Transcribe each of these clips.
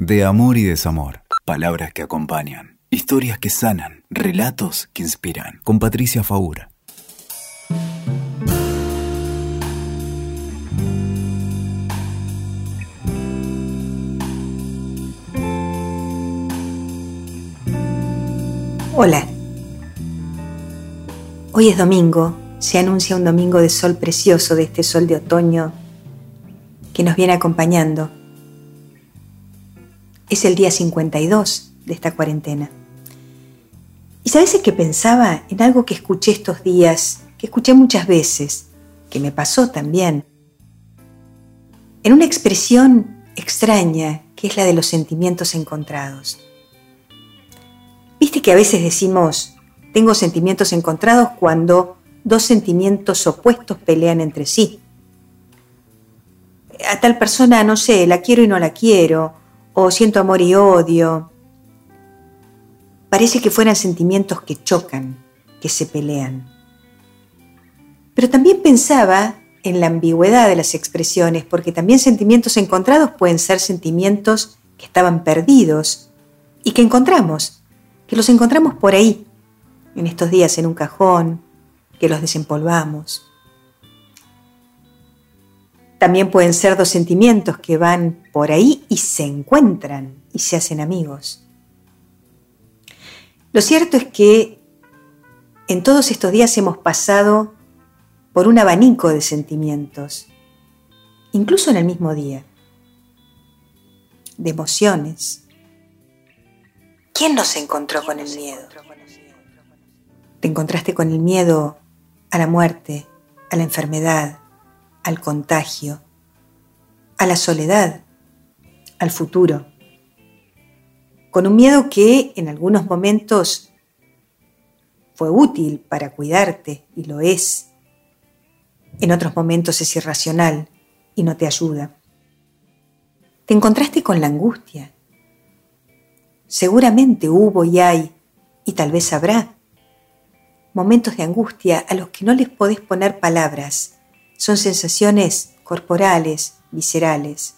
De amor y desamor. Palabras que acompañan. Historias que sanan. Relatos que inspiran. Con Patricia Faura. Hola. Hoy es domingo, se anuncia un domingo de sol precioso, de este sol de otoño que nos viene acompañando. Es el día 52 de esta cuarentena. Y sabes que pensaba en algo que escuché estos días, que escuché muchas veces, que me pasó también, en una expresión extraña que es la de los sentimientos encontrados. Viste que a veces decimos, tengo sentimientos encontrados cuando dos sentimientos opuestos pelean entre sí. A tal persona, no sé, la quiero y no la quiero, o siento amor y odio. Parece que fueran sentimientos que chocan, que se pelean. Pero también pensaba en la ambigüedad de las expresiones, porque también sentimientos encontrados pueden ser sentimientos que estaban perdidos y que encontramos que los encontramos por ahí, en estos días en un cajón, que los desempolvamos. También pueden ser dos sentimientos que van por ahí y se encuentran y se hacen amigos. Lo cierto es que en todos estos días hemos pasado por un abanico de sentimientos, incluso en el mismo día, de emociones, ¿Quién no se encontró con el miedo? Te encontraste con el miedo a la muerte, a la enfermedad, al contagio, a la soledad, al futuro. Con un miedo que en algunos momentos fue útil para cuidarte y lo es. En otros momentos es irracional y no te ayuda. Te encontraste con la angustia, Seguramente hubo y hay, y tal vez habrá, momentos de angustia a los que no les podés poner palabras. Son sensaciones corporales, viscerales,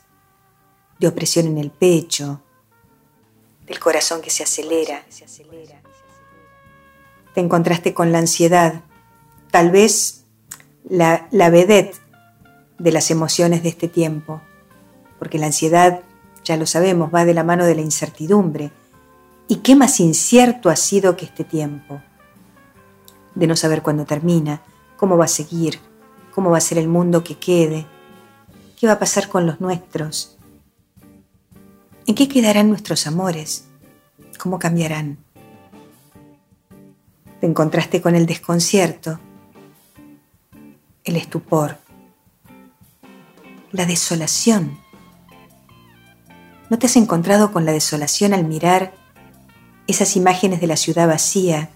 de opresión en el pecho, del corazón que se acelera. Te encontraste con la ansiedad, tal vez la, la vedette de las emociones de este tiempo, porque la ansiedad, ya lo sabemos, va de la mano de la incertidumbre, ¿Y qué más incierto ha sido que este tiempo? De no saber cuándo termina, cómo va a seguir, cómo va a ser el mundo que quede, qué va a pasar con los nuestros, en qué quedarán nuestros amores, cómo cambiarán. Te encontraste con el desconcierto, el estupor, la desolación. ¿No te has encontrado con la desolación al mirar esas imágenes de la ciudad vacía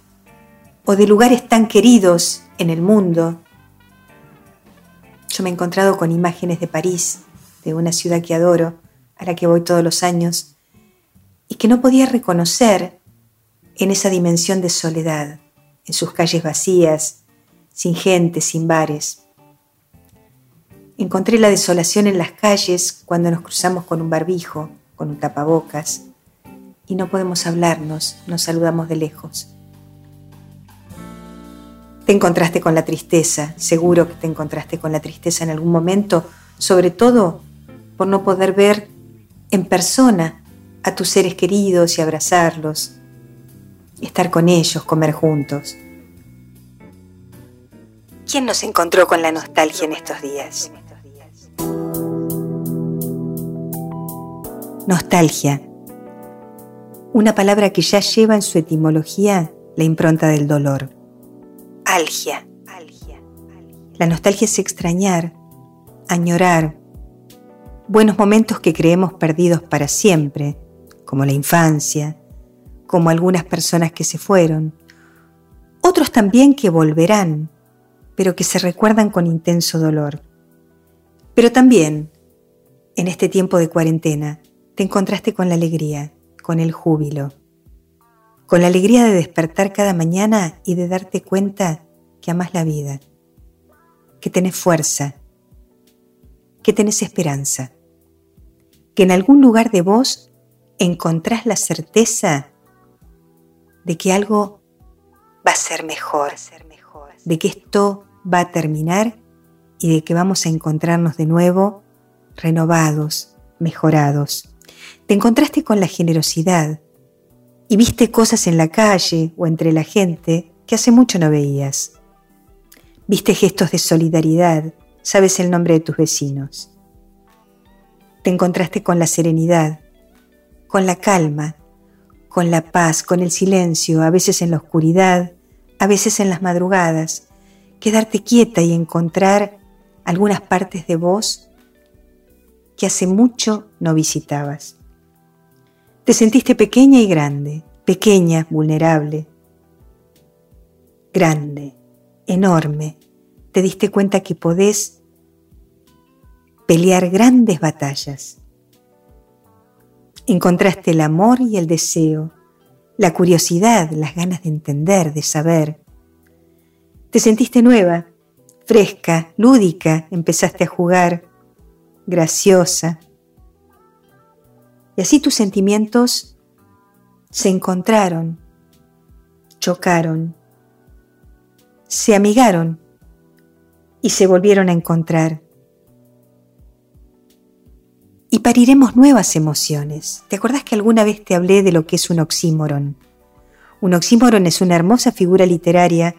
o de lugares tan queridos en el mundo. Yo me he encontrado con imágenes de París, de una ciudad que adoro, a la que voy todos los años, y que no podía reconocer en esa dimensión de soledad, en sus calles vacías, sin gente, sin bares. Encontré la desolación en las calles cuando nos cruzamos con un barbijo, con un tapabocas, y no podemos hablarnos, nos saludamos de lejos. Te encontraste con la tristeza, seguro que te encontraste con la tristeza en algún momento, sobre todo por no poder ver en persona a tus seres queridos y abrazarlos, estar con ellos, comer juntos. ¿Quién nos encontró con la nostalgia en estos días? Nostalgia una palabra que ya lleva en su etimología la impronta del dolor. Algia. La nostalgia es extrañar, añorar, buenos momentos que creemos perdidos para siempre, como la infancia, como algunas personas que se fueron, otros también que volverán, pero que se recuerdan con intenso dolor. Pero también, en este tiempo de cuarentena, te encontraste con la alegría, con el júbilo, con la alegría de despertar cada mañana y de darte cuenta que amas la vida, que tenés fuerza, que tenés esperanza, que en algún lugar de vos encontrás la certeza de que algo va a ser mejor, de que esto va a terminar y de que vamos a encontrarnos de nuevo renovados, mejorados. Te encontraste con la generosidad y viste cosas en la calle o entre la gente que hace mucho no veías. Viste gestos de solidaridad, sabes el nombre de tus vecinos. Te encontraste con la serenidad, con la calma, con la paz, con el silencio, a veces en la oscuridad, a veces en las madrugadas, quedarte quieta y encontrar algunas partes de vos que hace mucho no visitabas. Te sentiste pequeña y grande, pequeña, vulnerable, grande, enorme. Te diste cuenta que podés pelear grandes batallas. Encontraste el amor y el deseo, la curiosidad, las ganas de entender, de saber. Te sentiste nueva, fresca, lúdica, empezaste a jugar, graciosa. Y así tus sentimientos se encontraron, chocaron, se amigaron y se volvieron a encontrar. Y pariremos nuevas emociones. ¿Te acordás que alguna vez te hablé de lo que es un oxímoron? Un oxímoron es una hermosa figura literaria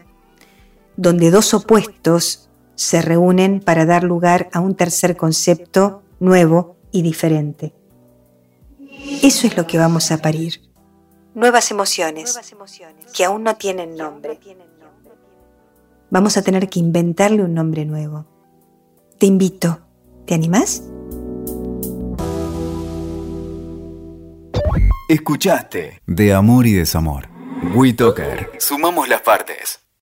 donde dos opuestos se reúnen para dar lugar a un tercer concepto nuevo y diferente. Eso es lo que vamos a parir. Nuevas emociones que aún no tienen nombre. Vamos a tener que inventarle un nombre nuevo. Te invito. ¿Te animás? Escuchaste De Amor y Desamor. WeToker. Sumamos las partes.